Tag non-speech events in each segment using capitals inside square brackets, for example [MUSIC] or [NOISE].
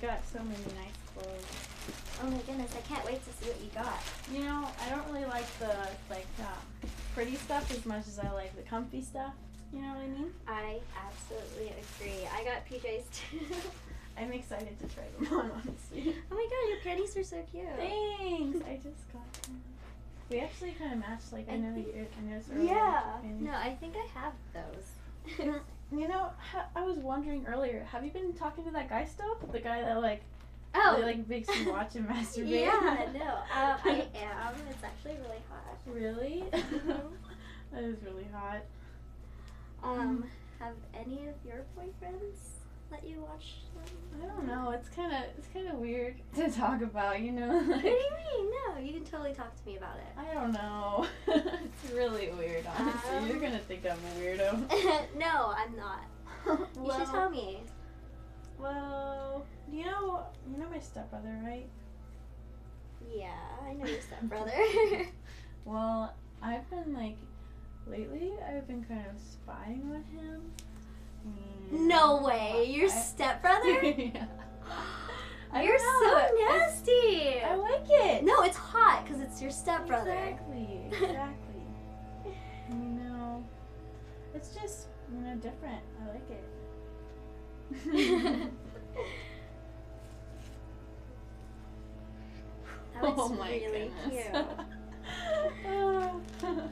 Got so many nice clothes. Oh my goodness, I can't wait to see what you got. You know, I don't really like the like um, pretty stuff as much as I like the comfy stuff. You know what I mean? I absolutely agree. I got PJs too. [LAUGHS] I'm excited to try them on, [LAUGHS] honestly. oh my god, your panties are so cute. Thanks. I just got them. We actually kind of matched. Like I, I know you. I earlier. Yeah. No, I think I have those. [LAUGHS] Mm, You know, ha- I was wondering earlier. Have you been talking to that guy still? The guy that like oh. really, like makes you watch and [LAUGHS] masturbate. Yeah, no. Um, [LAUGHS] I am. It's actually really hot. Really? [LAUGHS] That is really hot. Um, have any of your boyfriends let you watch them? I don't know. It's kind of it's kind of weird [LAUGHS] to talk about. You know. What do you mean? No, you can totally talk to me about it. I don't know. [LAUGHS] it's really weird, honestly. Um, You're gonna think I'm a weirdo. [LAUGHS] no, I'm not. You should tell me. well, you know, you know my stepbrother, right? Yeah, I know your stepbrother. Well, I've been like, lately, I've been kind of spying on him. No way, your stepbrother? [LAUGHS] yeah. [GASPS] You're so nasty. I like it. No, it's hot because it's your stepbrother. Exactly. [LAUGHS] Exactly. you know, it's just you know different. I like it. [LAUGHS] That was oh my really goodness. cute.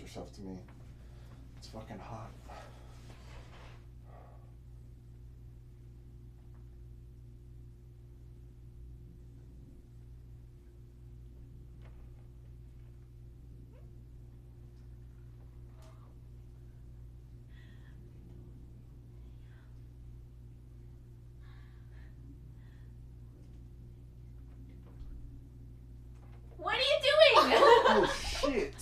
Herself to me. It's fucking hot. What are you doing? Oh shit!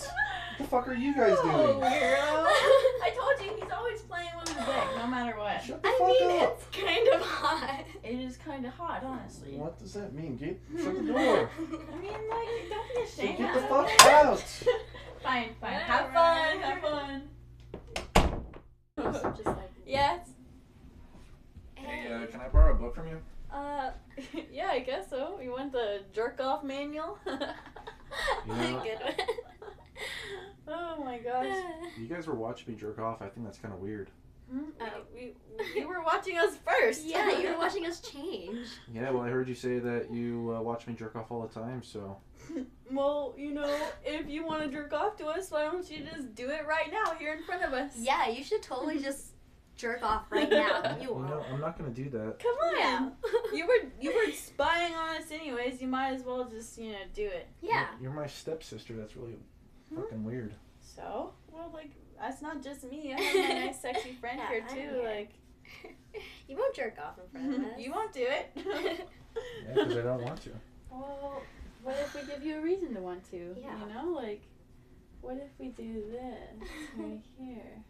What the fuck are you guys doing? Oh, doing? weirdo. [LAUGHS] I told you he's always playing with his dick, no matter what. Shut the I fuck mean, up! it's kind of hot. It is kind of hot, honestly. What does that mean? Get shut the [LAUGHS] door. I mean, like, don't be Say, ashamed. get the fuck it. [LAUGHS] out. fine, fine. Whatever. Have fun. Have fun. Just like yes. Hey, uh, can I borrow a book from you? Uh, yeah, I guess so. You want the jerk off manual? You know- good one. oh my gosh. You guys were watching me jerk off. I think that's kind of weird. Hmm? Oh. We, we, you were watching us first. yeah, you were watching us [LAUGHS] change. Yeah, well, I heard you say that you uh, watch me jerk off all the time, so. [LAUGHS] well, you know, if you want to jerk off to us, why don't you just do it right now here in front of us? Yeah, you should totally [LAUGHS] just jerk off right now. You You won't. know, I'm not gonna do that. Come on. Yeah. You were you were spying on us anyways. You might as well just you know do it. yeah. You're, you're my stepsister. That's really Hmm? fucking weird. So well, like that's not just me. I have my nice sexy [LAUGHS] friend Yeah, here too. here. Like [LAUGHS] You won't jerk off in front of us. [LAUGHS] you won't do it. Yeah, because I don't want to. well, what if we give you a reason to want to? Yeah. You know, like what if we do this right here?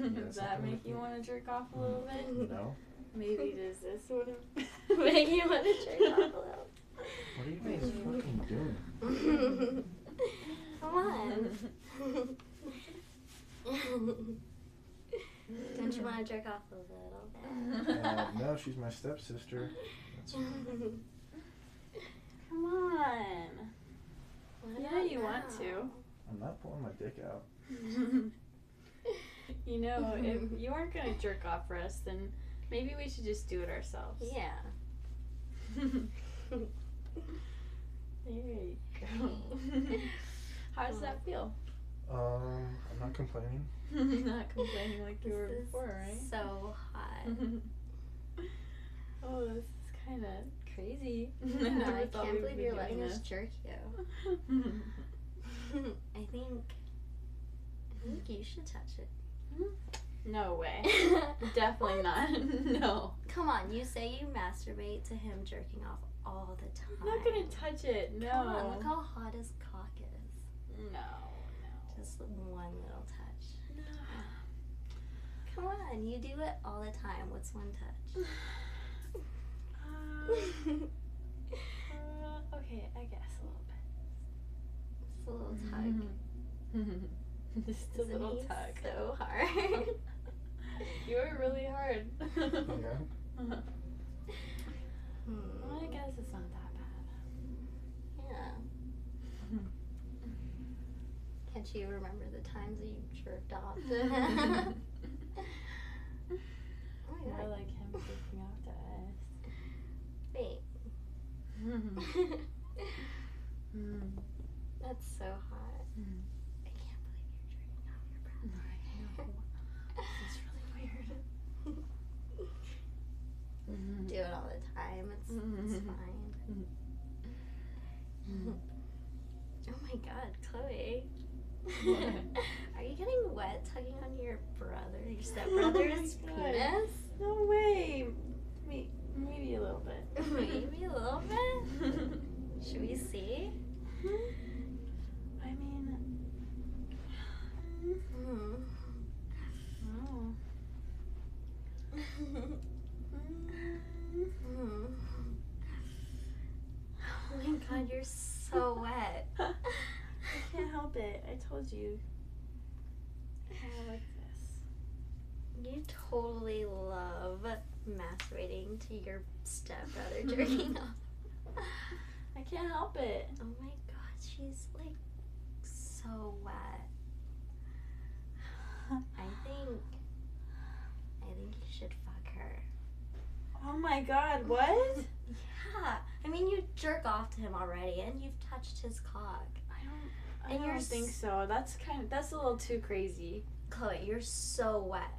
Yeah, Does that make you want to jerk off a little mm, bit? No. Maybe does this sort of Make you want to jerk off a little. What are you guys fucking doing? Come on. Don't you want to jerk off a little bit? Uh, no, she's my stepsister. Come on. What Yeah, about you want to. I'm not pulling my dick out. [LAUGHS] you know, if you aren't gonna jerk off for us, then maybe we should just do it ourselves. Yeah. [LAUGHS] there you go. [LAUGHS] How does that feel? Um, I'm not complaining. [LAUGHS] Not complaining like you were before, right? So hot. [LAUGHS] oh, this is kind of crazy. [LAUGHS] Yeah, never I can't we'd believe be you're doing letting us jerk you. I think. I think you should touch it. no way. Definitely not. no. Come on, you say you masturbate to him jerking off all the time. I'm not gonna touch it. No. Come on, look how hot his cock is. No. No. Just one little touch. No. Come on, you do it all the time. What's one touch? [SIGHS] Uh, uh, okay, I guess a little bit. Just a little tug. [LAUGHS] Just a little tug. So hard. [LAUGHS] you were really hard. Yeah. [LAUGHS] Hmm. Well, I guess it's not that Yeah. bad. Can't you remember the times that you jerked off to [LAUGHS] [LAUGHS] oh my god. like him freaking out to Wait. us. [LAUGHS] That's so hot. Mm. I can't believe you're jerking off your brother. It's really weird. Do it all the time. It's, it's fine. oh my god, Chloe. What? Are you getting wet tugging on your brother, your [LAUGHS] oh stepbrother's Oh penis? No way. Maybe, maybe a little bit. [LAUGHS] Maybe a little bit. [LAUGHS] Should we see? Hmm? I mean, Mm. oh. Mm. Oh my god, you're so wet. I can't help it. I told you. I like this. You totally love masturbating to your stepbrother [LAUGHS] jerking off. I can't help it. Oh my god, she's like so wet. [LAUGHS] I think I think you should fuck her. Oh my god, what? [LAUGHS] Yeah. I mean you jerk off to him already and you've touched his cock. I don't. I And don't think so. That's kind of. That's a little too crazy. Chloe, you're so wet.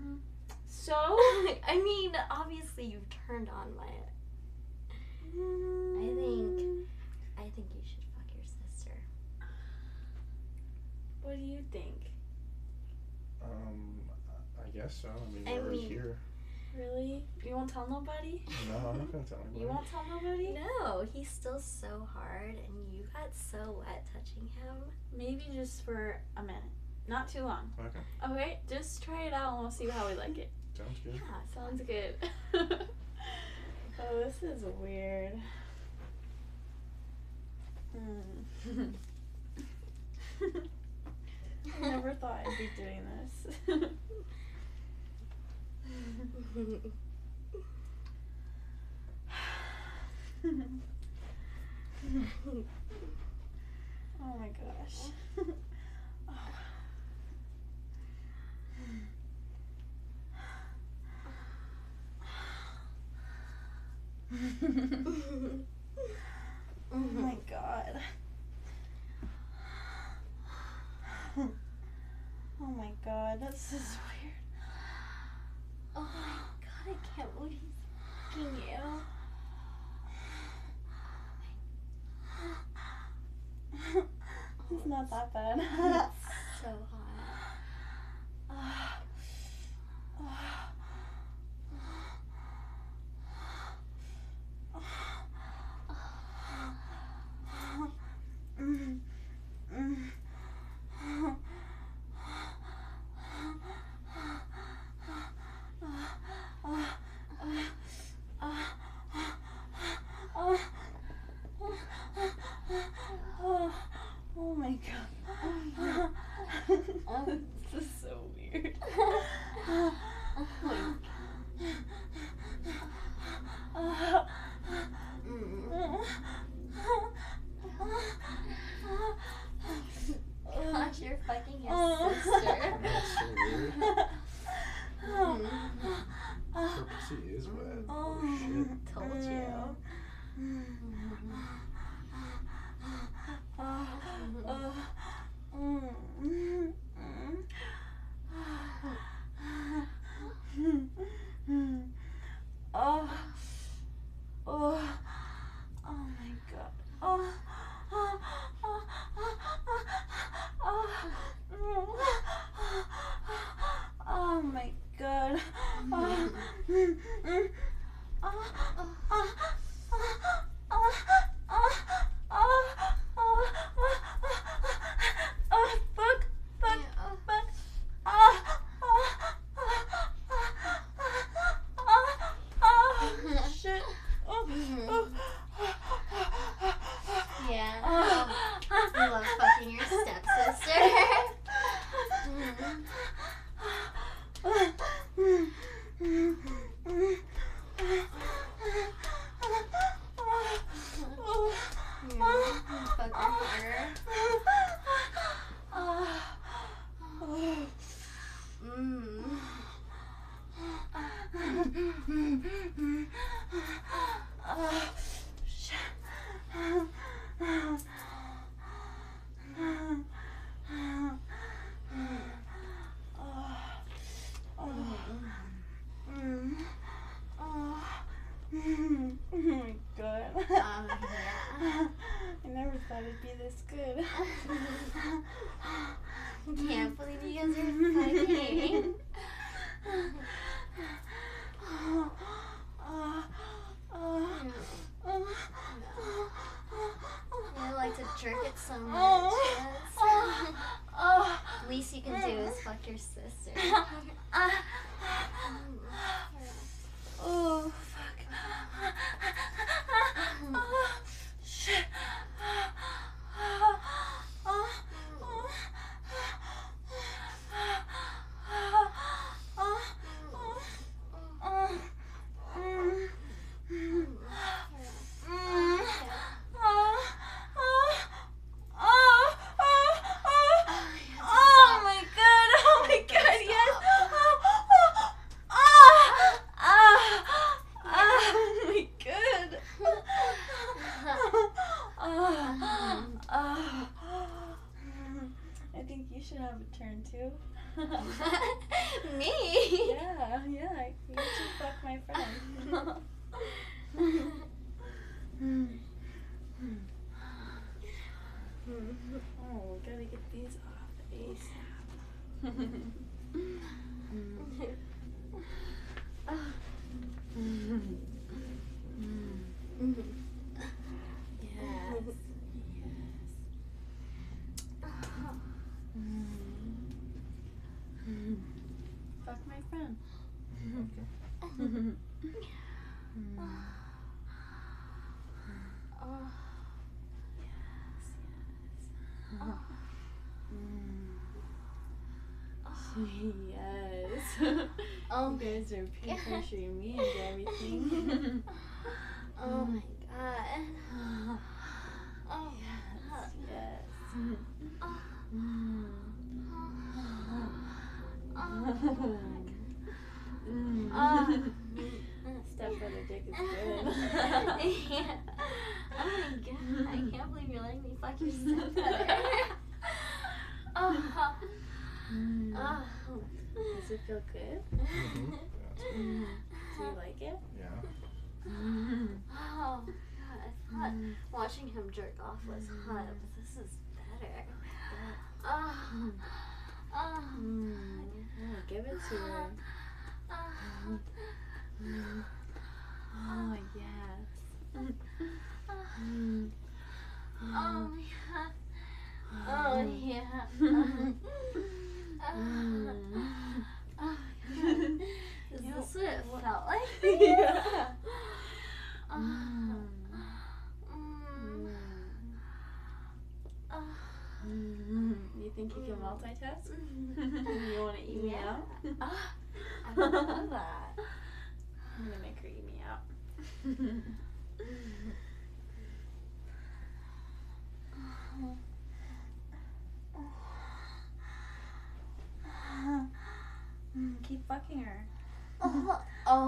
Hmm. So. [LAUGHS] I mean, obviously you've turned on by it. I think I think you should fuck your sister. What do you think? Um, I- I guess so. I mean, I we're mean- here. Really? You won't tell nobody? No, I'm not gonna tell [LAUGHS] anybody. You won't tell nobody? No, he's still so hard and you got so wet touching him. Maybe just for a minute. Not too long. Okay, Okay, just try it out and we'll see how we like it. Sounds good. Yeah, Sounds good. [LAUGHS] oh, this is weird. Hmm. [LAUGHS] I never thought I'd be doing this. [LAUGHS] oh my gosh. Oh. Oh my [LAUGHS] god. Oh my god, this is weird. oh my god, I can't believe he's fucking you. [LAUGHS] it's not that bad. 음, 음, 음, 아, [LAUGHS] yes. [LAUGHS] Oh. You guys are picturing me and everything. [LAUGHS] oh my um, Does it feel good? Mm-hmm. Yeah. Do you like it? Yeah. [LAUGHS] oh, God, I thought mm. watching him jerk off was mm. hot, but this is better. Oh, [SIGHS] oh, [SIGHS] oh mm. yeah, give it to him. [SIGHS] Oh, yes. Oh, yeah. Oh, yeah. [LAUGHS] [LAUGHS] That's what it felt like. Uh. You think you can multitask? [LAUGHS] you want to eat me yeah. out? [LAUGHS] Ah, I love that. [LAUGHS] I'm gonna make her eat me out.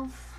yourself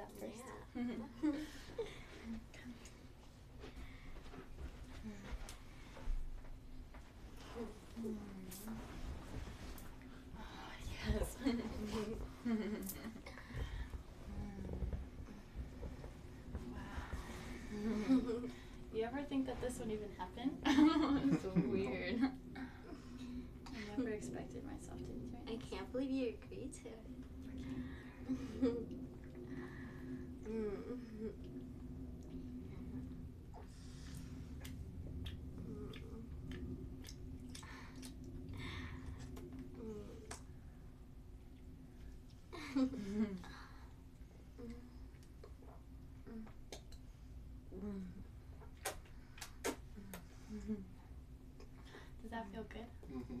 that first? Yeah. yes. [LAUGHS] wow. [LAUGHS] You ever think that this would even happen? [LAUGHS] it's so weird. I never expected myself to enjoy I can't believe you agreed to it. Mm. Does that feel good? Mm-hmm.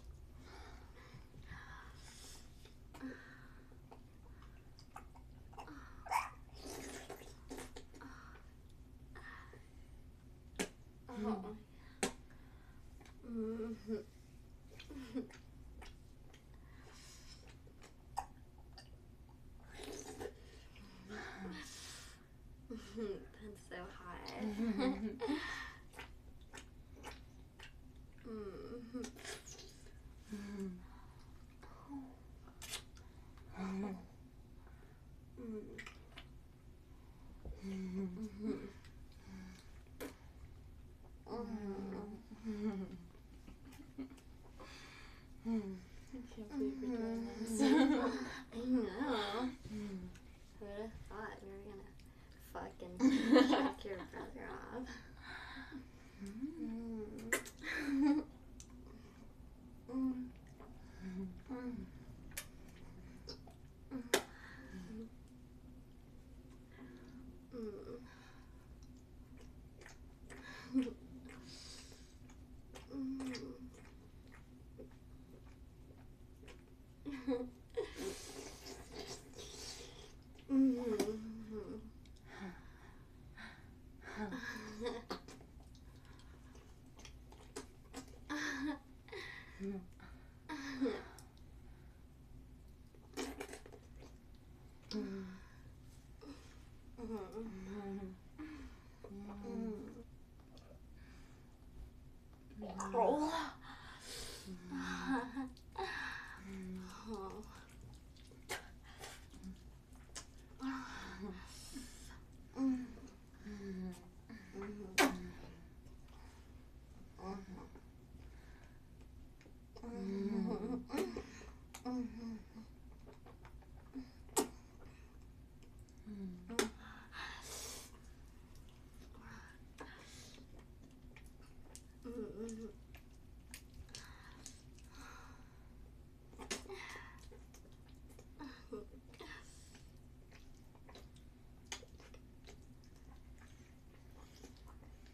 Oh. Mhm. That's so hot. Mhm. Mm. Mhm. Mhm. I can't believe we're doing this. I know. Who would have thought we were gonna fucking [LAUGHS] jerk your brother off? Mm. Mm. Mm. Mm. Mm. Mhm. Oh. Oh.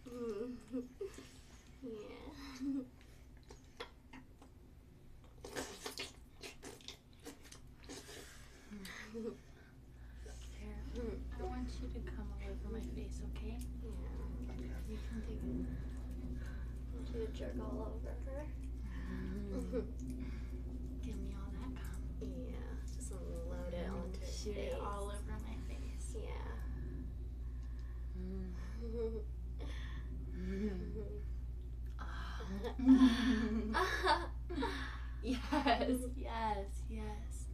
Mm. Yeah. Here, I want you to come all over my face, okay? Yeah. You can take. I want you to jerk all over her. Mm-hmm. [LAUGHS] Give me all that cum. Yeah. Just load it onto her Shoot face. it all over my face. Yeah. yes, yes, yes, yes.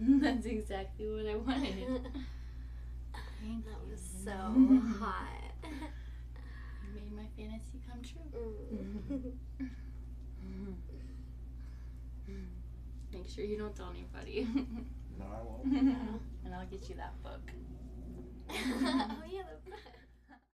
That's exactly what I wanted. [LAUGHS] Thank That you. was so [LAUGHS] hot. You made my fantasy come true. Mm. [LAUGHS] Make sure you don't tell anybody. No, I won't. and I'll get you that book. oh yeah, the